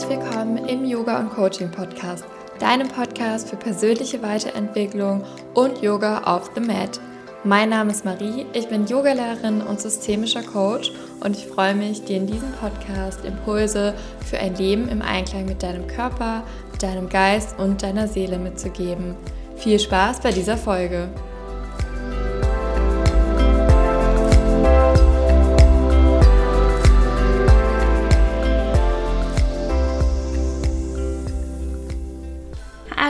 Herzlich willkommen im Yoga und Coaching Podcast, deinem Podcast für persönliche Weiterentwicklung und Yoga auf the Mat. Mein Name ist Marie, ich bin Yogalehrerin und systemischer Coach und ich freue mich, dir in diesem Podcast Impulse für ein Leben im Einklang mit deinem Körper, deinem Geist und deiner Seele mitzugeben. Viel Spaß bei dieser Folge!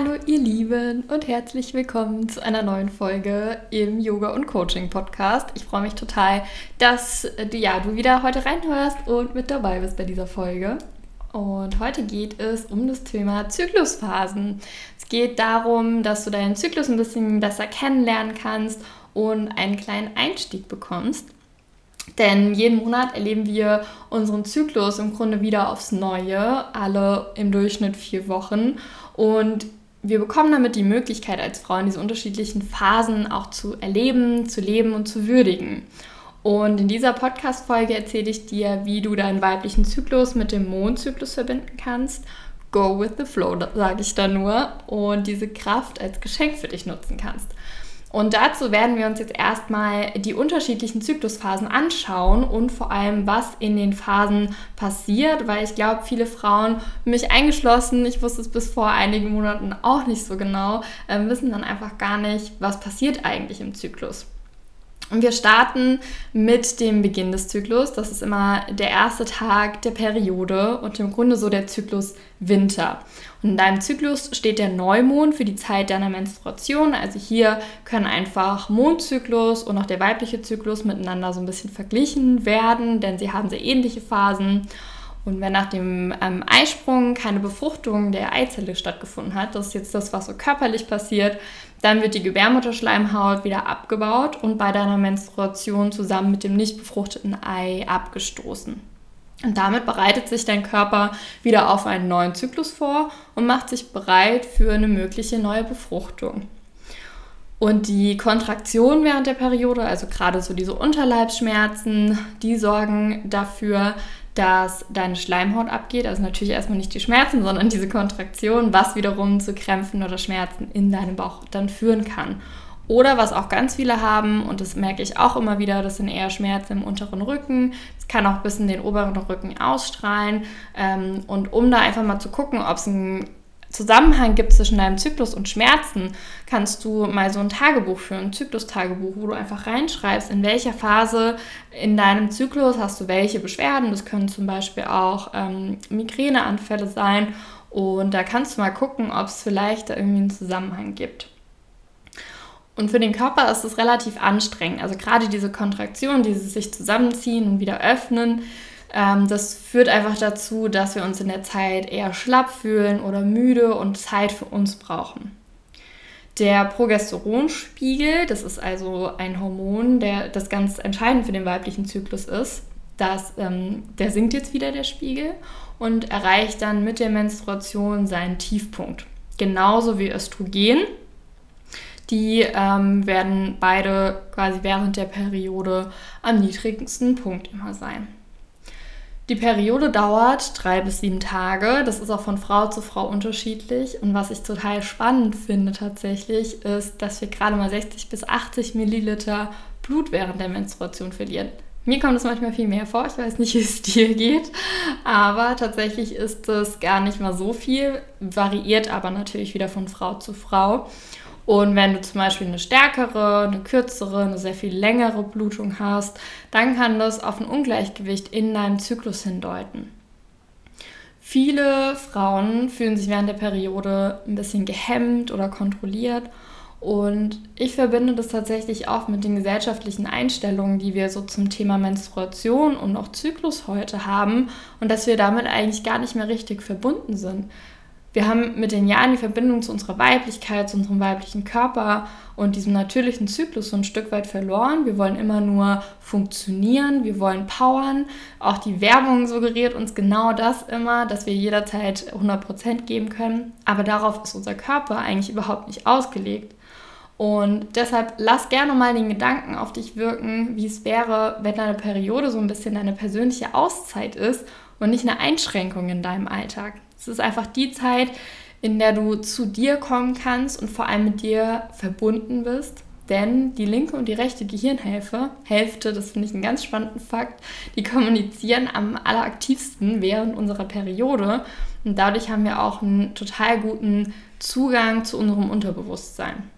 Hallo ihr Lieben und herzlich willkommen zu einer neuen Folge im Yoga und Coaching Podcast. Ich freue mich total, dass du, ja, du wieder heute reinhörst und mit dabei bist bei dieser Folge. Und heute geht es um das Thema Zyklusphasen. Es geht darum, dass du deinen Zyklus ein bisschen besser kennenlernen kannst und einen kleinen Einstieg bekommst. Denn jeden Monat erleben wir unseren Zyklus im Grunde wieder aufs Neue, alle im Durchschnitt vier Wochen. Und wir bekommen damit die Möglichkeit als Frauen, diese unterschiedlichen Phasen auch zu erleben, zu leben und zu würdigen. Und in dieser Podcast-Folge erzähle ich dir, wie du deinen weiblichen Zyklus mit dem Mondzyklus verbinden kannst. Go with the flow, sage ich da nur. Und diese Kraft als Geschenk für dich nutzen kannst. Und dazu werden wir uns jetzt erstmal die unterschiedlichen Zyklusphasen anschauen und vor allem, was in den Phasen passiert, weil ich glaube, viele Frauen, mich eingeschlossen, ich wusste es bis vor einigen Monaten auch nicht so genau, äh, wissen dann einfach gar nicht, was passiert eigentlich im Zyklus. Und wir starten mit dem Beginn des Zyklus. Das ist immer der erste Tag der Periode und im Grunde so der Zyklus Winter. Und in deinem Zyklus steht der Neumond für die Zeit deiner Menstruation. Also hier können einfach Mondzyklus und auch der weibliche Zyklus miteinander so ein bisschen verglichen werden, denn sie haben sehr ähnliche Phasen. Und wenn nach dem ähm, Eisprung keine Befruchtung der Eizelle stattgefunden hat, das ist jetzt das, was so körperlich passiert, dann wird die Gebärmutterschleimhaut wieder abgebaut und bei deiner Menstruation zusammen mit dem nicht befruchteten Ei abgestoßen. Und damit bereitet sich dein Körper wieder auf einen neuen Zyklus vor und macht sich bereit für eine mögliche neue Befruchtung. Und die Kontraktion während der Periode, also gerade so diese Unterleibsschmerzen, die sorgen dafür, dass deine Schleimhaut abgeht. Also natürlich erstmal nicht die Schmerzen, sondern diese Kontraktion, was wiederum zu Krämpfen oder Schmerzen in deinem Bauch dann führen kann. Oder was auch ganz viele haben, und das merke ich auch immer wieder, das sind eher Schmerzen im unteren Rücken. Es kann auch bis in den oberen Rücken ausstrahlen. Ähm, und um da einfach mal zu gucken, ob es ein Zusammenhang gibt zwischen deinem Zyklus und Schmerzen, kannst du mal so ein Tagebuch führen, ein Zyklus-Tagebuch, wo du einfach reinschreibst, in welcher Phase in deinem Zyklus hast du welche Beschwerden. Das können zum Beispiel auch ähm, Migräneanfälle sein. Und da kannst du mal gucken, ob es vielleicht da irgendwie einen Zusammenhang gibt. Und für den Körper ist es relativ anstrengend. Also gerade diese Kontraktion, dieses sich zusammenziehen und wieder öffnen, ähm, das führt einfach dazu, dass wir uns in der Zeit eher schlapp fühlen oder müde und Zeit für uns brauchen. Der Progesteronspiegel, das ist also ein Hormon, der das ganz entscheidend für den weiblichen Zyklus ist, das, ähm, der sinkt jetzt wieder der Spiegel und erreicht dann mit der Menstruation seinen Tiefpunkt. Genauso wie Östrogen. Die ähm, werden beide quasi während der Periode am niedrigsten Punkt immer sein. Die Periode dauert drei bis sieben Tage. Das ist auch von Frau zu Frau unterschiedlich. Und was ich total spannend finde tatsächlich, ist, dass wir gerade mal 60 bis 80 Milliliter Blut während der Menstruation verlieren. Mir kommt es manchmal viel mehr vor. Ich weiß nicht, wie es dir geht. Aber tatsächlich ist es gar nicht mal so viel. Variiert aber natürlich wieder von Frau zu Frau. Und wenn du zum Beispiel eine stärkere, eine kürzere, eine sehr viel längere Blutung hast, dann kann das auf ein Ungleichgewicht in deinem Zyklus hindeuten. Viele Frauen fühlen sich während der Periode ein bisschen gehemmt oder kontrolliert. Und ich verbinde das tatsächlich auch mit den gesellschaftlichen Einstellungen, die wir so zum Thema Menstruation und auch Zyklus heute haben und dass wir damit eigentlich gar nicht mehr richtig verbunden sind. Wir haben mit den Jahren die Verbindung zu unserer Weiblichkeit, zu unserem weiblichen Körper und diesem natürlichen Zyklus so ein Stück weit verloren. Wir wollen immer nur funktionieren, wir wollen powern. Auch die Werbung suggeriert uns genau das immer, dass wir jederzeit 100% geben können. Aber darauf ist unser Körper eigentlich überhaupt nicht ausgelegt. Und deshalb lass gerne mal den Gedanken auf dich wirken, wie es wäre, wenn deine Periode so ein bisschen deine persönliche Auszeit ist und nicht eine Einschränkung in deinem Alltag. Es ist einfach die Zeit, in der du zu dir kommen kannst und vor allem mit dir verbunden bist. Denn die linke und die rechte Gehirnhälfte, Hälfte, das finde ich einen ganz spannenden Fakt, die kommunizieren am alleraktivsten während unserer Periode. Und dadurch haben wir auch einen total guten Zugang zu unserem Unterbewusstsein.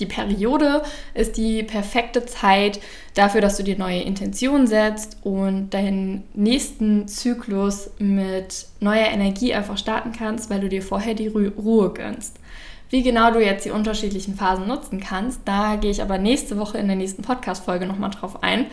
Die Periode ist die perfekte Zeit dafür, dass du dir neue Intentionen setzt und deinen nächsten Zyklus mit neuer Energie einfach starten kannst, weil du dir vorher die Ruhe gönnst. Wie genau du jetzt die unterschiedlichen Phasen nutzen kannst, da gehe ich aber nächste Woche in der nächsten Podcast-Folge nochmal drauf ein.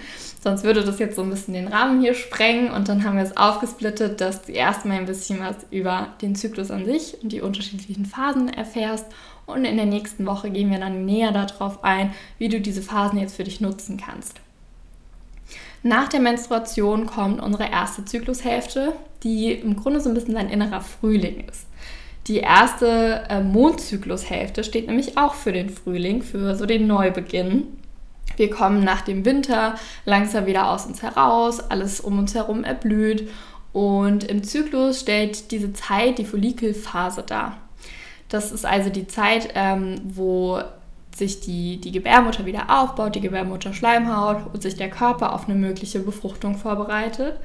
Sonst würde das jetzt so ein bisschen den Rahmen hier sprengen und dann haben wir es aufgesplittet, dass du erstmal ein bisschen was über den Zyklus an sich und die unterschiedlichen Phasen erfährst und in der nächsten Woche gehen wir dann näher darauf ein, wie du diese Phasen jetzt für dich nutzen kannst. Nach der Menstruation kommt unsere erste Zyklushälfte, die im Grunde so ein bisschen dein innerer Frühling ist. Die erste äh, Mondzyklushälfte steht nämlich auch für den Frühling, für so den Neubeginn. Wir kommen nach dem Winter langsam wieder aus uns heraus, alles um uns herum erblüht und im Zyklus stellt diese Zeit die Follikelphase dar. Das ist also die Zeit, ähm, wo sich die, die Gebärmutter wieder aufbaut, die Gebärmutterschleimhaut und sich der Körper auf eine mögliche Befruchtung vorbereitet.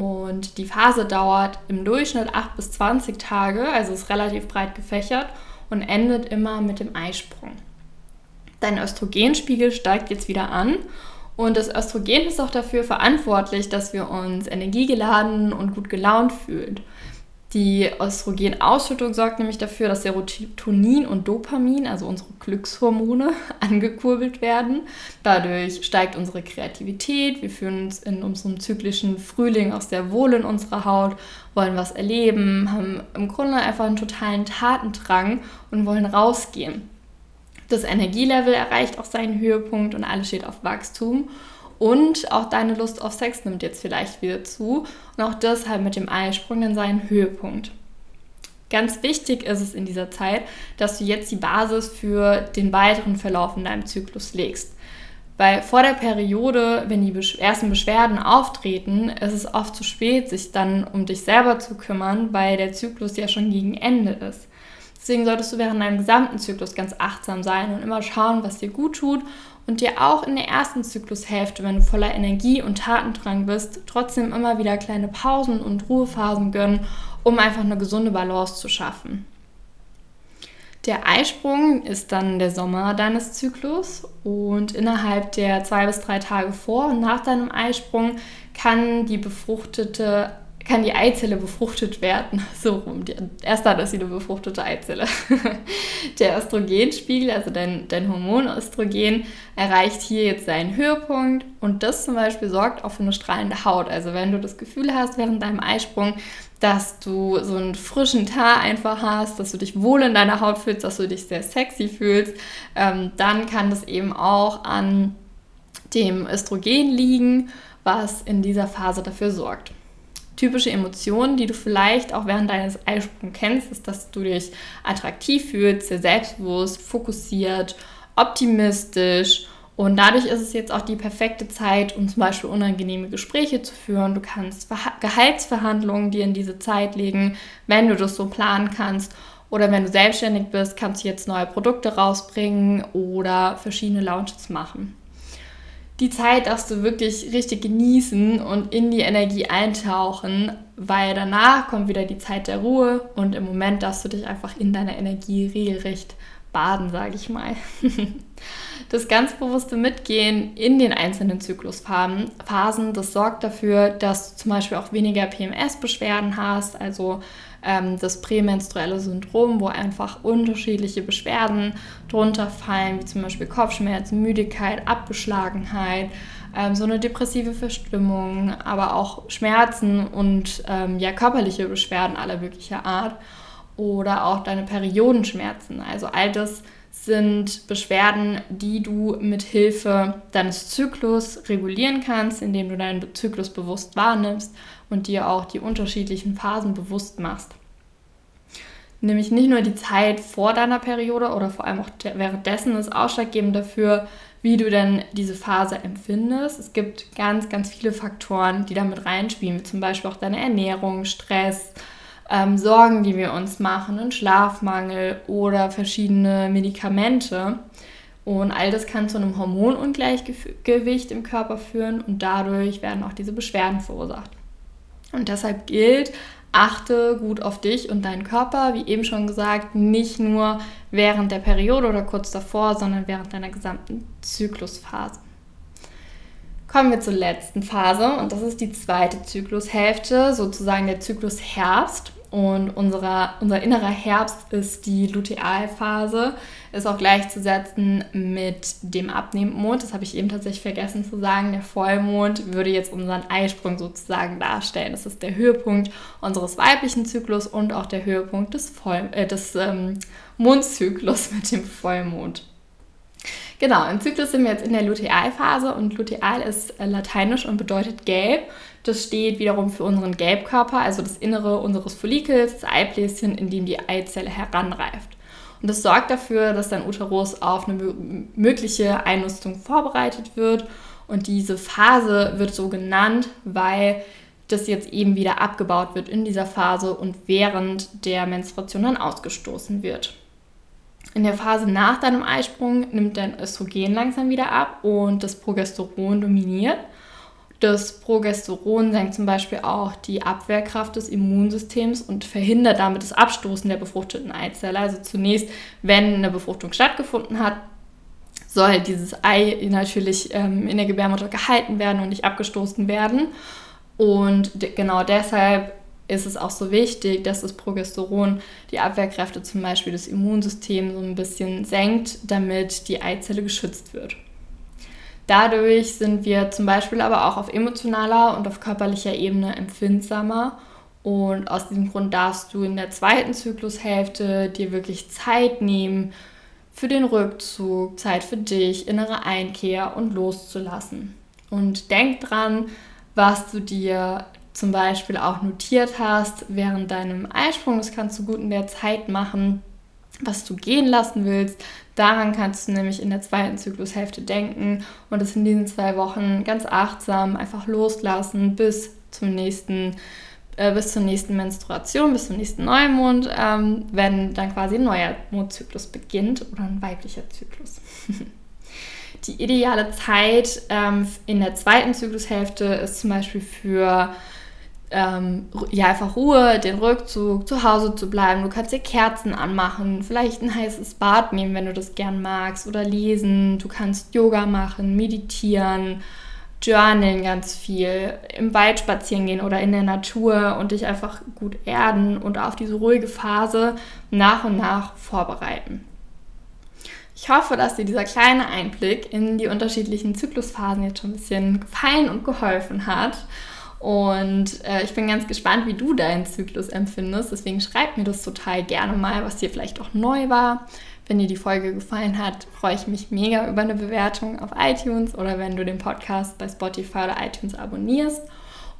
Und die Phase dauert im Durchschnitt 8 bis 20 Tage, also ist relativ breit gefächert und endet immer mit dem Eisprung. Dein Östrogenspiegel steigt jetzt wieder an und das Östrogen ist auch dafür verantwortlich, dass wir uns energiegeladen und gut gelaunt fühlen. Die Östrogenausschüttung sorgt nämlich dafür, dass Serotonin und Dopamin, also unsere Glückshormone, angekurbelt werden. Dadurch steigt unsere Kreativität, wir fühlen uns in unserem zyklischen Frühling auch sehr wohl in unserer Haut, wollen was erleben, haben im Grunde einfach einen totalen Tatendrang und wollen rausgehen. Das Energielevel erreicht auch seinen Höhepunkt und alles steht auf Wachstum. Und auch deine Lust auf Sex nimmt jetzt vielleicht wieder zu. Und auch das halt mit dem Eisprung dann seinen Höhepunkt. Ganz wichtig ist es in dieser Zeit, dass du jetzt die Basis für den weiteren Verlauf in deinem Zyklus legst. Weil vor der Periode, wenn die ersten Beschwerden auftreten, ist es oft zu spät, sich dann um dich selber zu kümmern, weil der Zyklus ja schon gegen Ende ist. Deswegen solltest du während deinem gesamten Zyklus ganz achtsam sein und immer schauen, was dir gut tut und dir auch in der ersten Zyklushälfte, wenn du voller Energie und Tatendrang bist, trotzdem immer wieder kleine Pausen und Ruhephasen gönnen, um einfach eine gesunde Balance zu schaffen. Der Eisprung ist dann der Sommer deines Zyklus und innerhalb der zwei bis drei Tage vor und nach deinem Eisprung kann die befruchtete kann die Eizelle befruchtet werden. So rum. Erst dann ist sie eine befruchtete Eizelle. Der Östrogenspiegel, also dein, dein Hormon Östrogen, erreicht hier jetzt seinen Höhepunkt und das zum Beispiel sorgt auch für eine strahlende Haut. Also wenn du das Gefühl hast während deinem Eisprung, dass du so einen frischen Tar einfach hast, dass du dich wohl in deiner Haut fühlst, dass du dich sehr sexy fühlst, ähm, dann kann das eben auch an dem Östrogen liegen, was in dieser Phase dafür sorgt typische Emotionen, die du vielleicht auch während deines Eisprungs kennst, ist, dass du dich attraktiv fühlst, sehr selbstbewusst, fokussiert, optimistisch. Und dadurch ist es jetzt auch die perfekte Zeit, um zum Beispiel unangenehme Gespräche zu führen. Du kannst Gehaltsverhandlungen dir in diese Zeit legen, wenn du das so planen kannst. Oder wenn du selbstständig bist, kannst du jetzt neue Produkte rausbringen oder verschiedene Launches machen die Zeit darfst du wirklich richtig genießen und in die Energie eintauchen, weil danach kommt wieder die Zeit der Ruhe und im Moment darfst du dich einfach in deiner Energie regelrecht baden, sage ich mal. Das ganz bewusste Mitgehen in den einzelnen Zyklusphasen, das sorgt dafür, dass du zum Beispiel auch weniger PMS-Beschwerden hast, also ähm, das prämenstruelle Syndrom, wo einfach unterschiedliche Beschwerden drunter fallen, wie zum Beispiel Kopfschmerzen, Müdigkeit, Abgeschlagenheit, ähm, so eine depressive Verstimmung, aber auch Schmerzen und ähm, ja, körperliche Beschwerden aller möglicher Art oder auch deine Periodenschmerzen. Also all das sind Beschwerden, die du mit Hilfe deines Zyklus regulieren kannst, indem du deinen Zyklus bewusst wahrnimmst und dir auch die unterschiedlichen Phasen bewusst machst. Nämlich nicht nur die Zeit vor deiner Periode oder vor allem auch währenddessen ist ausschlaggebend dafür, wie du denn diese Phase empfindest. Es gibt ganz, ganz viele Faktoren, die damit reinspielen, wie zum Beispiel auch deine Ernährung, Stress, ähm, Sorgen, die wir uns machen, einen Schlafmangel oder verschiedene Medikamente. Und all das kann zu einem Hormonungleichgewicht im Körper führen und dadurch werden auch diese Beschwerden verursacht. Und deshalb gilt, achte gut auf dich und deinen Körper, wie eben schon gesagt, nicht nur während der Periode oder kurz davor, sondern während deiner gesamten Zyklusphase. Kommen wir zur letzten Phase und das ist die zweite Zyklushälfte, sozusagen der Zyklus Herbst. Und unserer, unser innerer Herbst ist die Lutealphase, ist auch gleichzusetzen mit dem Abnehmmond. Das habe ich eben tatsächlich vergessen zu sagen. Der Vollmond würde jetzt unseren Eisprung sozusagen darstellen. Das ist der Höhepunkt unseres weiblichen Zyklus und auch der Höhepunkt des, Voll äh, des ähm, Mondzyklus mit dem Vollmond. Genau, im Zyklus sind wir jetzt in der Lutealphase und Luteal ist äh, lateinisch und bedeutet gelb. Das steht wiederum für unseren Gelbkörper, also das Innere unseres Follikels, das Eibläschen, in dem die Eizelle heranreift. Und das sorgt dafür, dass dein Uterus auf eine mögliche Einnistung vorbereitet wird. Und diese Phase wird so genannt, weil das jetzt eben wieder abgebaut wird in dieser Phase und während der Menstruation dann ausgestoßen wird. In der Phase nach deinem Eisprung nimmt dein Östrogen langsam wieder ab und das Progesteron dominiert. Das Progesteron senkt zum Beispiel auch die Abwehrkraft des Immunsystems und verhindert damit das Abstoßen der befruchteten Eizelle. Also zunächst, wenn eine Befruchtung stattgefunden hat, soll dieses Ei natürlich ähm, in der Gebärmutter gehalten werden und nicht abgestoßen werden. Und genau deshalb ist es auch so wichtig, dass das Progesteron die Abwehrkräfte zum Beispiel des Immunsystems so ein bisschen senkt, damit die Eizelle geschützt wird. Dadurch sind wir zum Beispiel aber auch auf emotionaler und auf körperlicher Ebene empfindsamer. Und aus diesem Grund darfst du in der zweiten Zyklushälfte dir wirklich Zeit nehmen für den Rückzug, Zeit für dich, innere Einkehr und loszulassen. Und denk dran, was du dir zum Beispiel auch notiert hast während deinem Eisprung. Das kannst du gut in der Zeit machen, was du gehen lassen willst, Daran kannst du nämlich in der zweiten Zyklushälfte denken und es in diesen zwei Wochen ganz achtsam einfach loslassen bis zum nächsten äh, bis zur nächsten Menstruation, bis zum nächsten Neumond, ähm, wenn dann quasi ein neuer Mondzyklus beginnt oder ein weiblicher Zyklus. Die ideale Zeit ähm, in der zweiten Zyklushälfte ist zum Beispiel für ähm, ja, einfach Ruhe, den Rückzug, zu Hause zu bleiben. Du kannst dir Kerzen anmachen, vielleicht ein heißes Bad nehmen, wenn du das gern magst, oder lesen. Du kannst Yoga machen, meditieren, journalen ganz viel, im Wald spazieren gehen oder in der Natur und dich einfach gut erden und auf diese ruhige Phase nach und nach vorbereiten. Ich hoffe, dass dir dieser kleine Einblick in die unterschiedlichen Zyklusphasen jetzt schon ein bisschen gefallen und geholfen hat. Und äh, ich bin ganz gespannt, wie du deinen Zyklus empfindest. Deswegen schreib mir das total gerne mal, was dir vielleicht auch neu war. Wenn dir die Folge gefallen hat, freue ich mich mega über eine Bewertung auf iTunes oder wenn du den Podcast bei Spotify oder iTunes abonnierst.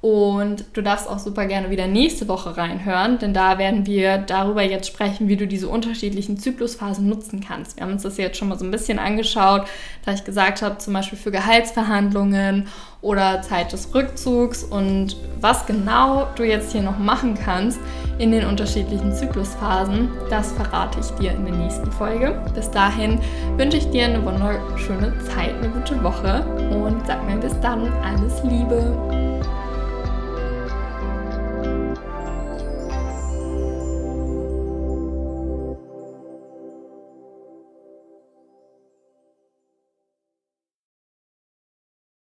Und du darfst auch super gerne wieder nächste Woche reinhören, denn da werden wir darüber jetzt sprechen, wie du diese unterschiedlichen Zyklusphasen nutzen kannst. Wir haben uns das jetzt schon mal so ein bisschen angeschaut, da ich gesagt habe, zum Beispiel für Gehaltsverhandlungen oder Zeit des Rückzugs und was genau du jetzt hier noch machen kannst in den unterschiedlichen Zyklusphasen, das verrate ich dir in der nächsten Folge. Bis dahin wünsche ich dir eine wunderschöne Zeit, eine gute Woche und sag mir bis dann alles Liebe.